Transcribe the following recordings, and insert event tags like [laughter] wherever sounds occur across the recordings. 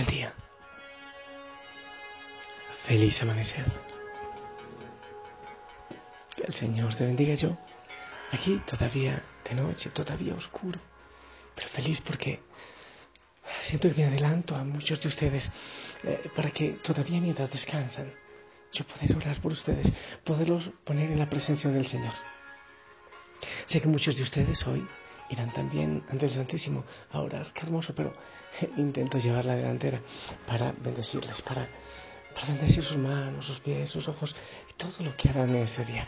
buen día. Feliz amanecer. Que el Señor te bendiga yo. Aquí todavía de noche, todavía oscuro, pero feliz porque siento que me adelanto a muchos de ustedes eh, para que todavía mientras descansan, yo poder orar por ustedes, poderlos poner en la presencia del Señor. Sé que muchos de ustedes hoy irán también ante el Santísimo a orar, qué hermoso, pero [laughs] intento llevar la delantera para bendecirles, para, bendecir sus manos, sus pies, sus ojos y todo lo que harán en ese día.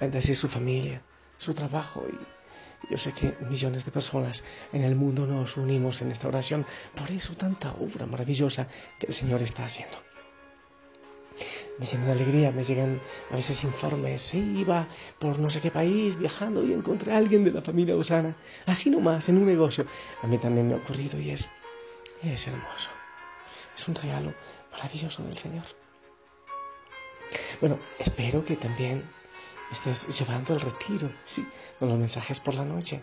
Bendecir su familia, su trabajo y yo sé que millones de personas en el mundo nos unimos en esta oración, por eso tanta obra maravillosa que el Señor está haciendo me lleno de alegría, me llegan a veces informes, sí, iba por no sé qué país viajando y encontré a alguien de la familia Osana, así nomás, en un negocio. A mí también me ha ocurrido y es, es hermoso. Es un regalo maravilloso del Señor. Bueno, espero que también estés llevando el retiro, sí, con los mensajes por la noche,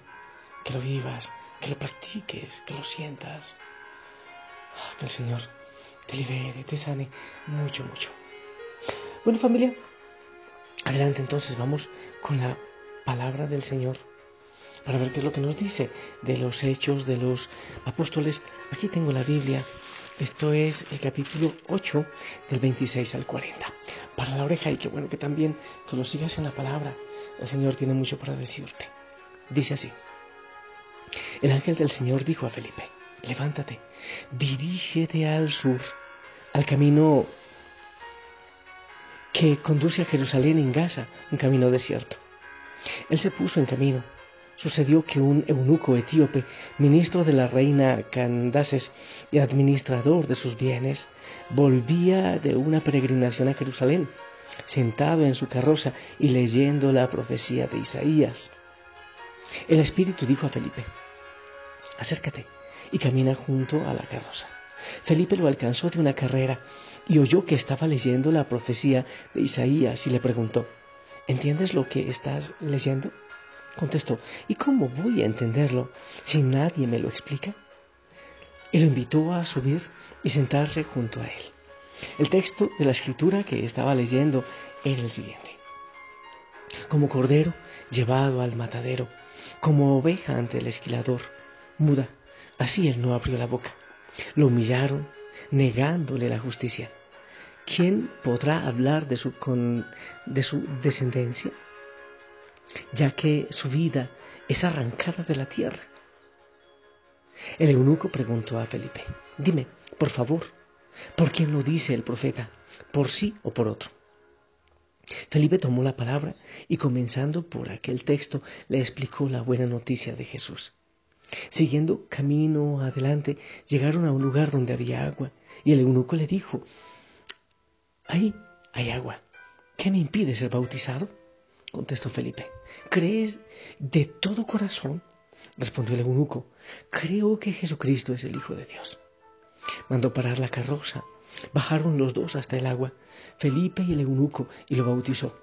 que lo vivas, que lo practiques, que lo sientas. Que el Señor te libere, te sane mucho, mucho. Bueno familia, adelante entonces vamos con la palabra del Señor para ver qué es lo que nos dice de los hechos de los apóstoles. Aquí tengo la Biblia. Esto es el capítulo 8 del 26 al 40. Para la oreja y qué bueno que también tú lo sigas en la palabra. El Señor tiene mucho para decirte. Dice así. El ángel del Señor dijo a Felipe, levántate, dirígete al sur, al camino que conduce a Jerusalén en Gaza, un camino desierto. Él se puso en camino. Sucedió que un eunuco etíope, ministro de la reina Candaces y administrador de sus bienes, volvía de una peregrinación a Jerusalén, sentado en su carroza y leyendo la profecía de Isaías. El Espíritu dijo a Felipe, acércate y camina junto a la carroza. Felipe lo alcanzó de una carrera y oyó que estaba leyendo la profecía de Isaías y le preguntó, ¿entiendes lo que estás leyendo? Contestó, ¿y cómo voy a entenderlo si nadie me lo explica? Y lo invitó a subir y sentarse junto a él. El texto de la escritura que estaba leyendo era el siguiente. Como cordero llevado al matadero, como oveja ante el esquilador, muda, así él no abrió la boca. Lo humillaron, negándole la justicia. ¿Quién podrá hablar de su, de su descendencia? Ya que su vida es arrancada de la tierra. El eunuco preguntó a Felipe, dime, por favor, ¿por quién lo dice el profeta? ¿Por sí o por otro? Felipe tomó la palabra y comenzando por aquel texto le explicó la buena noticia de Jesús. Siguiendo camino adelante, llegaron a un lugar donde había agua, y el eunuco le dijo, Ahí hay agua. ¿Qué me impide ser bautizado? Contestó Felipe. ¿Crees de todo corazón? Respondió el eunuco. Creo que Jesucristo es el Hijo de Dios. Mandó parar la carroza. Bajaron los dos hasta el agua, Felipe y el eunuco, y lo bautizó.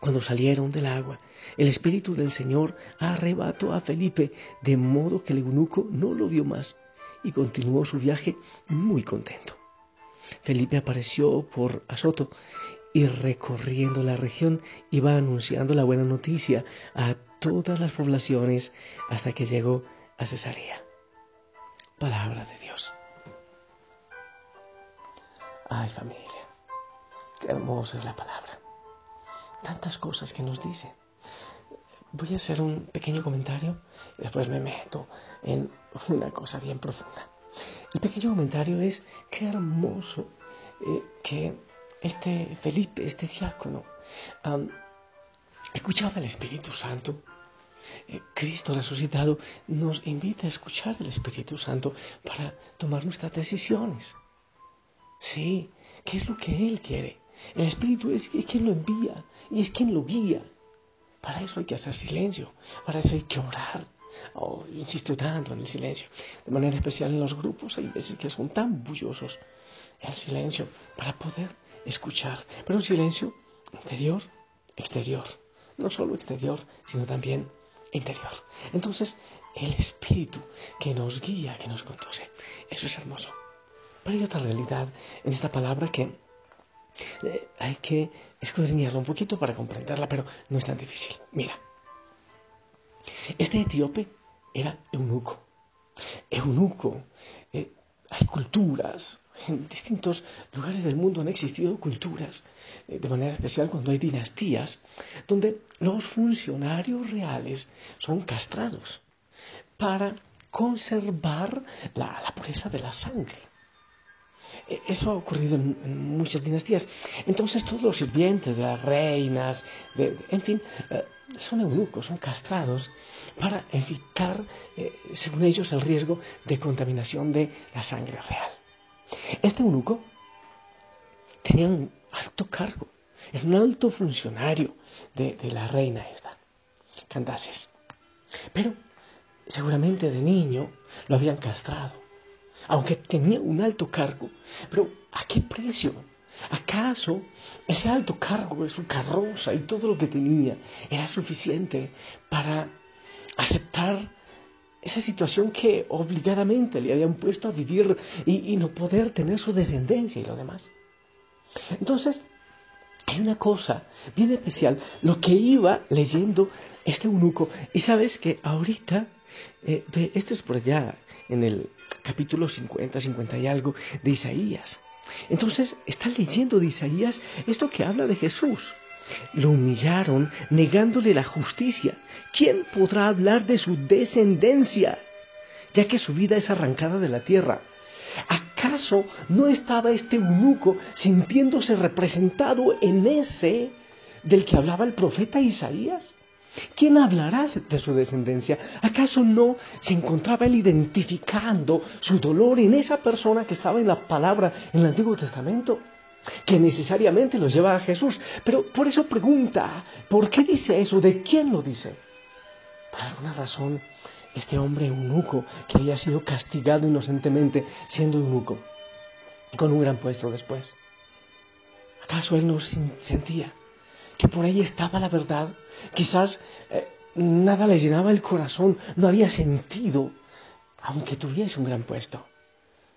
Cuando salieron del agua, el Espíritu del Señor arrebató a Felipe, de modo que el eunuco no lo vio más y continuó su viaje muy contento. Felipe apareció por Azoto y recorriendo la región iba anunciando la buena noticia a todas las poblaciones hasta que llegó a Cesarea. Palabra de Dios. Ay familia, qué hermosa es la palabra tantas cosas que nos dice. Voy a hacer un pequeño comentario y después me meto en una cosa bien profunda. El pequeño comentario es qué hermoso eh, que este Felipe, este diácono, escuchaba el Espíritu Santo. Eh, Cristo resucitado nos invita a escuchar el Espíritu Santo para tomar nuestras decisiones. Sí, ¿qué es lo que Él quiere? El Espíritu es, quien lo envía y es quien lo guía. Para eso hay que hacer silencio, para eso hay que orar. Oh, insisto tanto en el silencio, de manera especial en los grupos, hay veces que son tan bullosos. El silencio para poder escuchar, pero un silencio interior, exterior, no solo exterior, sino también interior. Entonces, el Espíritu que nos guía, que nos conduce, eso es hermoso. Pero hay otra realidad en esta palabra que eh, hay que escudriñarla un poquito para comprenderla, pero no es tan difícil. Mira, este etíope era eunuco. Eunuco. Eh, hay culturas, en distintos lugares del mundo han existido culturas, eh, de manera especial cuando hay dinastías, donde los funcionarios reales son castrados para conservar la, pureza de la sangre. E, eso ha ocurrido en, muchas dinastías. Entonces todos los sirvientes de las reinas, en fin, eh, son eunucos, son castrados para evitar, eh, según ellos, el riesgo de contaminación de la sangre real. Este eunuco tenía un alto cargo, era un alto funcionario de, la reina esta, Candaces. Pero seguramente de niño lo habían castrado, aunque tenía un alto cargo. Pero ¿a qué precio? ¿Acaso ese alto cargo de su carroza y todo lo que tenía era suficiente para aceptar esa situación que obligadamente le habían puesto a vivir y, no poder tener su descendencia y lo demás. Entonces, hay una cosa bien especial, lo que iba leyendo este eunuco, y sabes que ahorita, eh, esto es por allá, en el capítulo 50, 50 y algo de Isaías. Entonces, está leyendo de Isaías esto que habla de Jesús. Lo humillaron negándole la justicia. ¿Quién podrá hablar de su descendencia? Ya que su vida es arrancada de la tierra. ¿Acaso no estaba este eunuco sintiéndose representado en ese del que hablaba el profeta Isaías? ¿Quién hablará de su descendencia? ¿Acaso no se encontraba él identificando su dolor en esa persona que estaba en la palabra en el Antiguo Testamento? que necesariamente los lleva a Jesús. Pero por eso pregunta, ¿por qué dice eso? ¿De quién lo dice? Por alguna razón, este hombre eunuco, que había sido castigado inocentemente siendo eunuco, con un gran puesto después. ¿Acaso él no sentía que por ahí estaba la verdad? Quizás eh, nada le llenaba el corazón, no había sentido, aunque tuviese un gran puesto,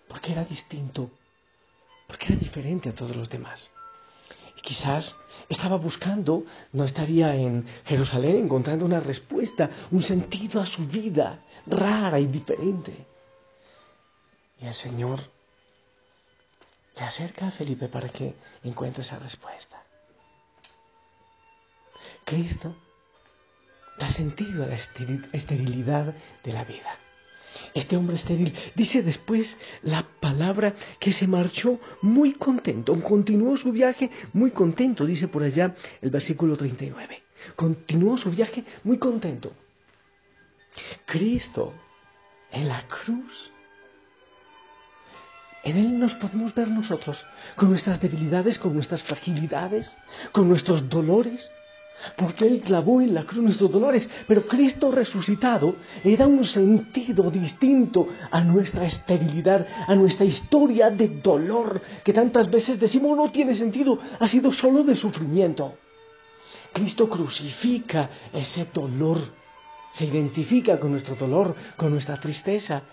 porque era distinto porque era diferente a todos los demás. Y quizás estaba buscando, no estaría en Jerusalén encontrando una respuesta, un sentido a su vida rara y diferente. Y el Señor le acerca a Felipe para que encuentre esa respuesta. Cristo da sentido a la esterilidad de la vida este hombre estéril. Dice después la palabra que se marchó muy contento, continuó su viaje muy contento, dice por allá el versículo 39. Continuó su viaje muy contento. Cristo en la cruz. En Él nos podemos ver nosotros, con nuestras debilidades, con nuestras fragilidades, con nuestros dolores, porque Él clavó en la cruz nuestros dolores, pero Cristo resucitado le da un sentido distinto a nuestra esterilidad, a nuestra historia de dolor, que tantas veces decimos no tiene sentido, ha sido solo de sufrimiento. Cristo crucifica ese dolor, se identifica con nuestro dolor, con nuestra tristeza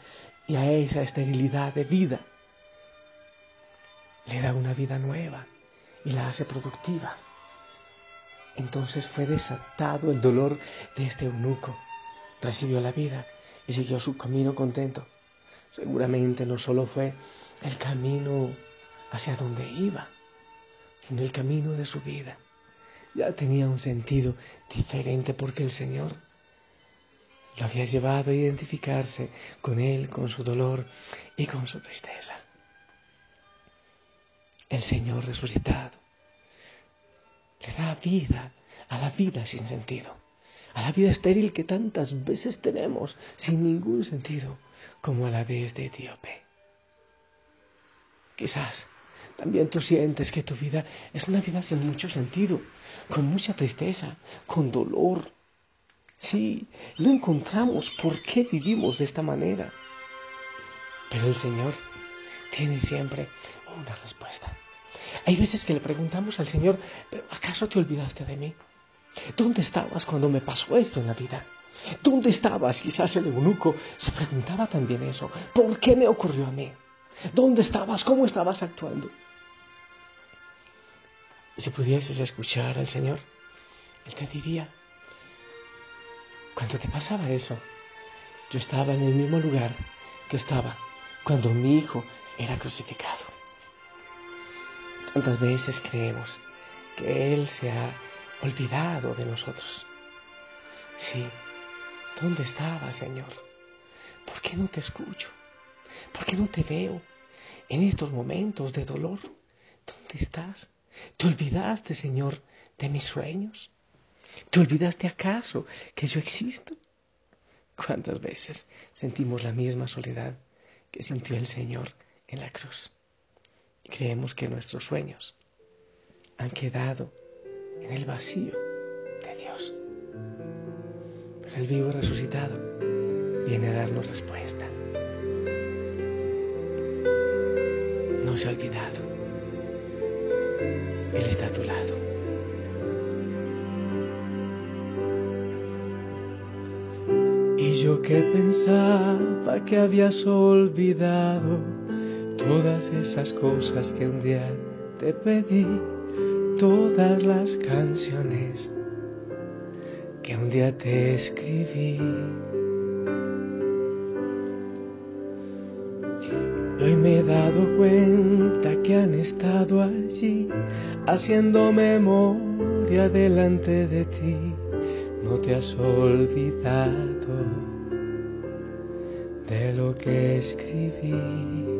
y a esa esterilidad de vida le da una vida nueva y la hace productiva. Entonces fue desatado el dolor de este eunuco. Recibió la vida y siguió su camino contento. Seguramente no solo fue el camino hacia donde iba, sino el camino de su vida. Ya tenía un sentido diferente porque el Señor lo había llevado a identificarse con Él, con su dolor y con su tristeza. El Señor resucitado le da vida a la vida sin sentido, a la vida estéril que tantas veces tenemos sin ningún sentido, como a la de este etíope. Quizás también tú sientes que tu vida es una vida sin mucho sentido, con mucha tristeza, con dolor. Sí, lo encontramos por qué vivimos de esta manera. Pero el Señor tiene siempre una respuesta. Hay veces que le preguntamos al Señor, ¿acaso te olvidaste de mí? ¿Dónde estabas cuando me pasó esto en la vida? ¿Dónde estabas? Quizás el eunuco se preguntaba también eso. ¿Por qué me ocurrió a mí? ¿Dónde estabas? ¿Cómo estabas actuando? Si pudieses escuchar al Señor, Él te diría, cuando te pasaba eso, yo estaba en el mismo lugar que estaba cuando mi hijo era crucificado. ¿Cuántas veces creemos que Él se ha olvidado de nosotros? Sí, ¿dónde estaba, Señor? ¿Por qué no te escucho? ¿Por qué no te veo en estos momentos de dolor? ¿Dónde estás? ¿Te olvidaste, Señor, de mis sueños? ¿Te olvidaste acaso que yo existo? ¿Cuántas veces sentimos la misma soledad que sintió el Señor en la cruz? Creemos que nuestros sueños han quedado en el vacío de Dios. Pero el vivo resucitado viene a darnos respuesta. No se ha olvidado. Él está a tu lado. Y yo que pensaba que habías olvidado todas esas cosas que un día te pedí, todas las canciones que un día te escribí. Hoy me he dado cuenta que han estado allí haciendo memoria delante de ti. No te has olvidado de lo que escribí.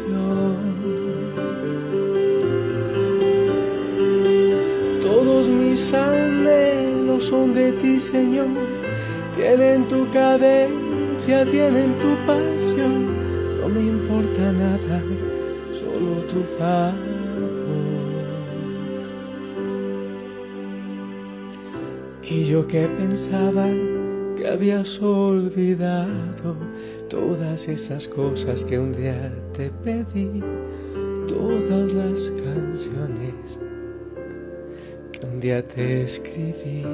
Son de ti, Señor. Tienen tu cadencia, tienen tu pasión. No me importa nada, solo tu favor. Y yo que pensaba que habías olvidado todas esas cosas que un día te pedí, todas las canciones día te escribí.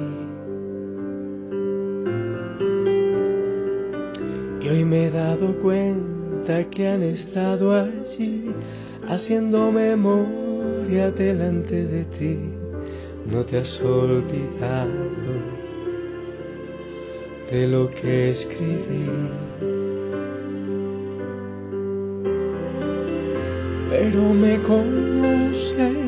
Y hoy me he dado cuenta que han estado allí haciendo memoria delante de ti. No te has olvidado de lo que escribí. Pero me conoces es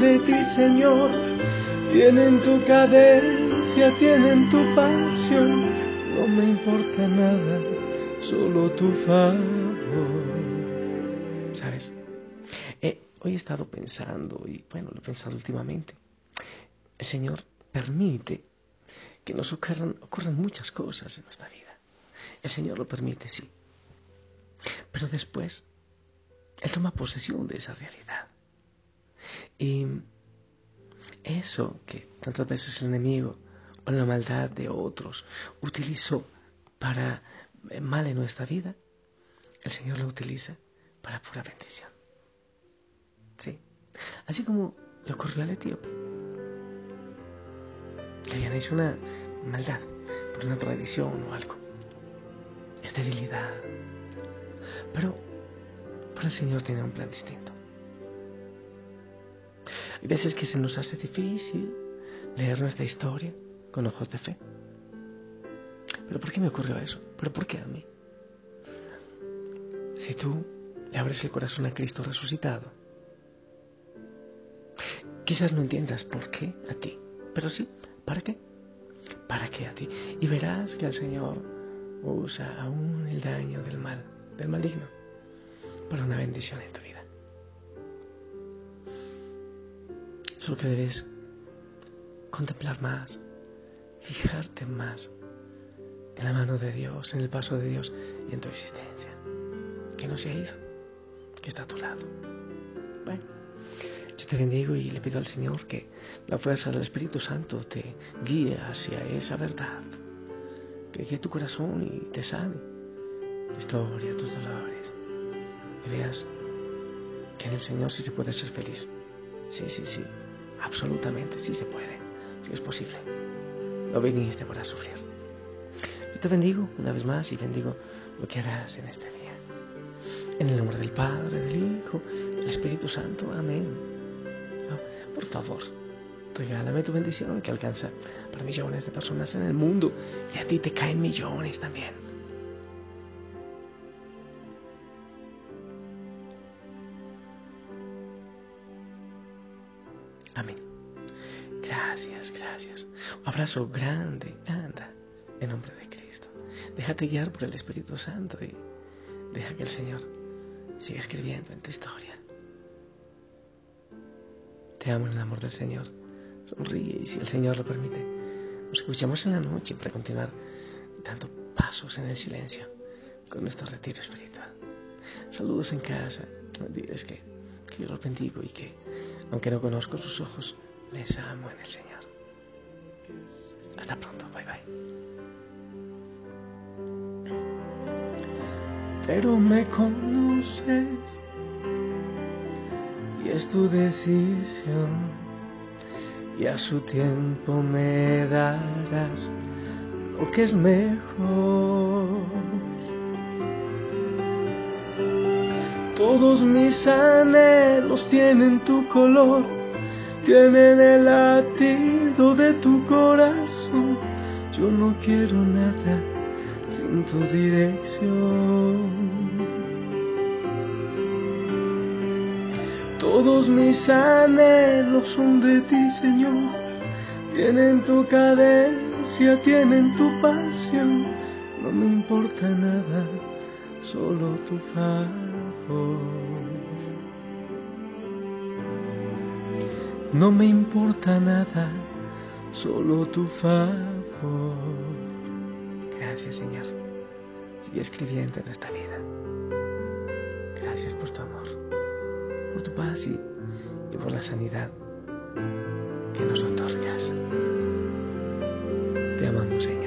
De ti, Señor. Tienen tu cadencia, tienen tu pasión. No me importa nada, solo tu favor. ¿Sabes? Eh, hoy he estado pensando, y bueno, lo he pensado últimamente. El Señor permite que nos ocurran, ocurran muchas cosas en nuestra vida. El Señor lo permite, sí. Pero después él toma posesión de esa realidad. Eso que tantas veces el enemigo o la maldad de otros utilizó para eh, mal en nuestra vida, el Señor lo utiliza para pura bendición. ¿Sí? Así como le ocurrió al etíope. Que habían hecho una maldad por una tradición o algo. Esterilidad. Pero el Señor tiene un plan distinto. Hay veces que se nos hace difícil leer nuestra historia con ojos de fe. ¿pero por qué me ocurrió eso? ¿Pero por qué a mí? Si tú le abres el corazón a Cristo resucitado, quizás no entiendas por qué a ti, pero sí, ¿para qué? ¿Para qué a ti? Y verás que el Señor usa aún el daño del mal, del maligno, para una bendición en vida. Solo que debes contemplar más, fijarte más en la mano de Dios, en el paso de Dios y en tu existencia. Que no se ha ido, que está a tu lado. Bueno, yo te bendigo y le pido al Señor que la fuerza del Espíritu Santo te guíe hacia esa verdad. Que guíe tu corazón y te sane tu historia, tus dolores. Y veas que en el Señor sí se puede ser feliz. Sí, sí, sí. Absolutamente, sí se puede. Sí es posible. No viniste para sufrir. Yo te bendigo una vez más y bendigo lo que harás en este día. En el nombre del Padre, del Hijo, del Espíritu Santo. Amén. por favor, regálame tu bendición que alcanza para millones de personas en el mundo y a ti te caen millones también. Abrazo grande, anda, en nombre de Cristo. Déjate guiar por el Espíritu Santo y deja que el Señor siga escribiendo en tu historia. Te amo en el amor del Señor. Sonríe y si el Señor lo permite, nos escuchamos en la noche para continuar dando pasos en el silencio con nuestro retiro espiritual. Saludos en casa. Diles que, que yo los bendigo y que, aunque no conozco sus ojos, les amo en el Señor. Hasta pronto, bye bye. Pero me conoces y es tu decisión y a su tiempo me darás lo que es mejor. Todos mis anhelos tienen tu color, tienen el latido de tu corazón. Yo no quiero nada sin tu dirección. Todos mis anhelos son de ti, Señor. Tienen tu cadencia, tienen tu pasión. No me importa nada, solo tu favor. no me importa nada, solo tu favor. Gracias, Señor. Sigue escribiendo en esta vida. Gracias por tu amor, por tu paz y, y por la sanidad que nos otorgas. Te amamos, Señor.